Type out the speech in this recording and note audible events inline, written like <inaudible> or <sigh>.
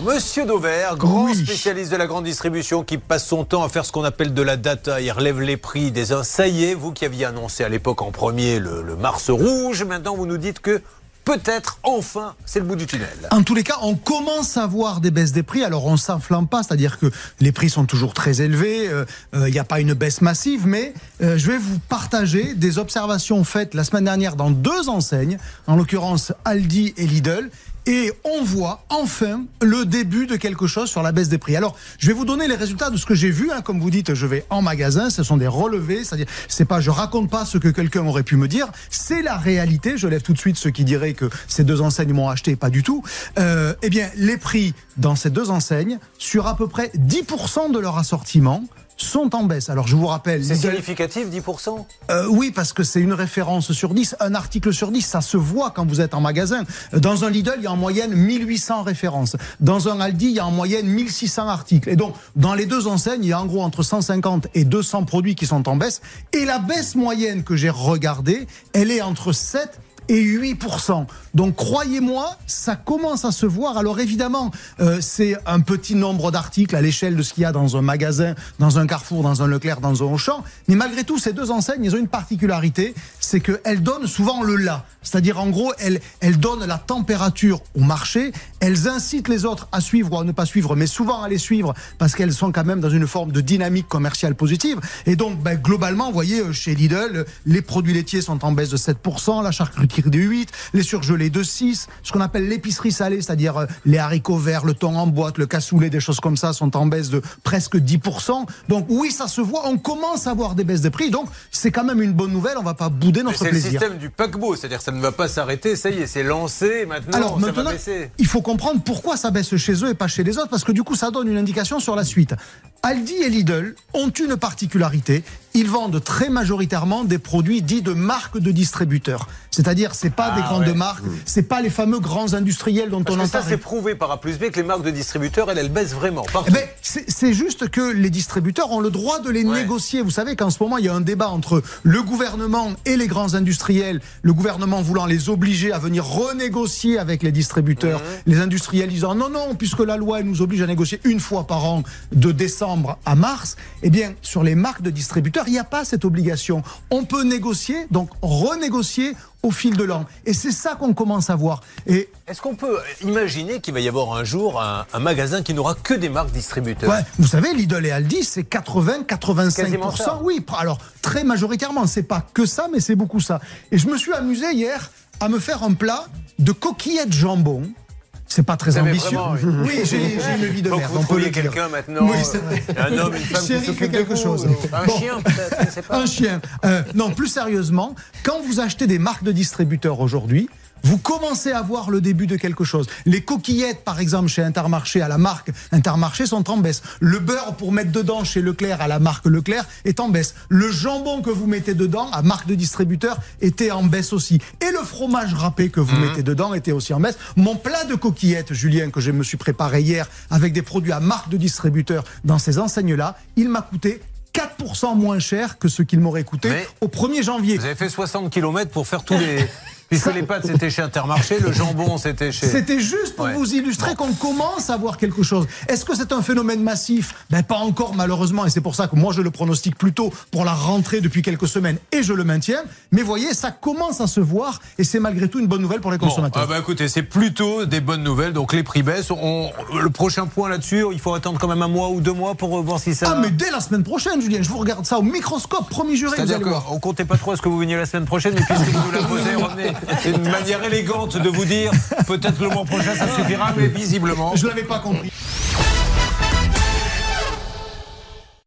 Alors, Monsieur Dauvert, grand spécialiste de la grande distribution qui passe son temps à faire ce qu'on appelle de la data, il relève les prix des uns. Ça y est, vous qui aviez annoncé à l'époque en premier le, le Mars rouge, maintenant vous nous dites que peut-être enfin c'est le bout du tunnel. En tous les cas, on commence à voir des baisses des prix. Alors on s'enflamme pas, c'est-à-dire que les prix sont toujours très élevés. Euh, euh, il n'y a pas une baisse massive, mais euh, je vais vous partager des observations faites la semaine dernière dans deux enseignes, en l'occurrence Aldi et Lidl, et on voit enfin le début de quelque chose sur la baisse des prix. Alors, je vais vous donner les résultats de ce que j'ai vu. Hein. Comme vous dites, je vais en magasin. Ce sont des relevés, c'est-à-dire, c'est pas, je raconte pas ce que quelqu'un aurait pu me dire. C'est la réalité. Je lève tout de suite ceux qui diraient que ces deux enseignes m'ont acheté, pas du tout. Euh, eh bien, les prix dans ces deux enseignes, sur à peu près 10% de leur assortiment, sont en baisse. Alors je vous rappelle. C'est significatif, 10% euh, Oui, parce que c'est une référence sur 10, un article sur 10, ça se voit quand vous êtes en magasin. Dans un Lidl, il y a en moyenne 1800 références. Dans un Aldi, il y a en moyenne 1600 articles. Et donc, dans les deux enseignes, il y a en gros entre 150 et 200 produits qui sont en baisse. Et la baisse moyenne que j'ai regardée, elle est entre 7 et 8%. Donc croyez-moi, ça commence à se voir. Alors évidemment, euh, c'est un petit nombre d'articles à l'échelle de ce qu'il y a dans un magasin, dans un Carrefour, dans un Leclerc, dans un Auchan. Mais malgré tout, ces deux enseignes, ils ont une particularité, c'est qu'elles donnent souvent le là. C'est-à-dire en gros, elles, elles donnent la température au marché, elles incitent les autres à suivre ou à ne pas suivre, mais souvent à les suivre parce qu'elles sont quand même dans une forme de dynamique commerciale positive. Et donc, ben, globalement, vous voyez, euh, chez Lidl, les produits laitiers sont en baisse de 7%, la charcuterie de 8%, les surgelés de 6%, ce qu'on appelle l'épicerie salée, c'est-à-dire euh, les haricots verts, le thon en boîte, le cassoulet, des choses comme ça, sont en baisse de presque 10%. Donc oui, ça se voit, on commence à voir des baisses de prix, donc c'est quand même une bonne nouvelle, on va pas bouder notre plaisir. C'est le système du paquebot, c'est-à-dire ça ne va pas s'arrêter, ça y est, c'est lancé, maintenant, Alors, ça va baisser. Il faut comprendre pourquoi ça baisse chez eux et pas chez les autres, parce que du coup, ça donne une indication sur la suite. Aldi et Lidl ont une particularité, ils vendent très majoritairement des produits dits de marques de distributeurs. C'est-à-dire, c'est pas des ah grandes marques, mmh. c'est pas les fameux grands industriels dont Parce on que entend. Ça, c'est prouvé par A plus B que les marques de distributeurs, elles, elles baissent vraiment. Eh ben, c'est juste que les distributeurs ont le droit de les négocier. Vous savez qu'en ce moment, il y a un débat entre le gouvernement et les grands industriels. Le gouvernement voulant les obliger à venir renégocier avec les distributeurs. Mmh. Les industriels disant non, non, puisque la loi elle nous oblige à négocier une fois par an de décembre à mars. Eh bien, sur les marques de distributeurs, il n'y a pas cette obligation. On peut négocier, donc renégocier au fil de l'an. Et c'est ça qu'on commence à voir. Et est-ce qu'on peut imaginer qu'il va y avoir un jour un, magasin qui n'aura que des marques distributeurs? Ouais, Vous savez, Lidl et Aldi, c'est 80-85%. Oui, alors très majoritairement, c'est pas que ça, mais c'est beaucoup ça. Et je me suis amusé hier à me faire un plat de coquillettes jambon c'est pas très ambitieux. oui, j'ai une vie de merde. on peut quelqu'un maintenant. Oui, euh, un homme, une femme qui s'occupe quelque chose. Un chien peut-être. Un chien. Euh, non, plus sérieusement, quand vous achetez des marques de distributeurs aujourd'hui, vous commencez à voir le début de quelque chose. Les coquillettes, par exemple, chez Intermarché, à la marque Intermarché, sont en baisse. Le beurre pour mettre dedans chez Leclerc, à la marque Leclerc, est en baisse. Le jambon que vous mettez dedans, à marque de distributeur, était en baisse aussi. Et le fromage râpé que vous mmh. mettez dedans était aussi en baisse. Mon plat de coquillettes, Julien, que je me suis préparé hier avec des produits à marque de distributeur dans ces enseignes-là, il m'a coûté 4% moins cher que ce qu'il m'aurait coûté au 1er janvier. Vous avez fait 60 km pour faire tous les, <laughs> Puisque les pâtes c'était chez Intermarché, le jambon c'était chez. C'était juste pour vous illustrer qu'on commence à voir quelque chose. Est-ce que c'est un phénomène massif? Ben pas encore malheureusement, et c'est pour ça que moi je le pronostique plutôt pour la rentrée depuis quelques semaines, et je le maintiens. Mais voyez, ça commence à se voir, et c'est malgré tout une bonne nouvelle pour les consommateurs. ah bah écoutez, c'est plutôt des bonnes nouvelles, donc les prix baissent. On... Le prochain point là-dessus, il faut attendre quand même un mois ou deux mois pour voir si ça. Ah mais dès la semaine prochaine, Julien, je vous regarde ça au microscope, promis juré. C'est-à-dire qu'on comptait pas trop à ce que vous veniez la semaine prochaine, mais puisque vous nous la posez, <laughs> revenez. C'est une manière élégante de vous dire peut-être le mois prochain ça suffira, mais visiblement. Je l'avais pas compris.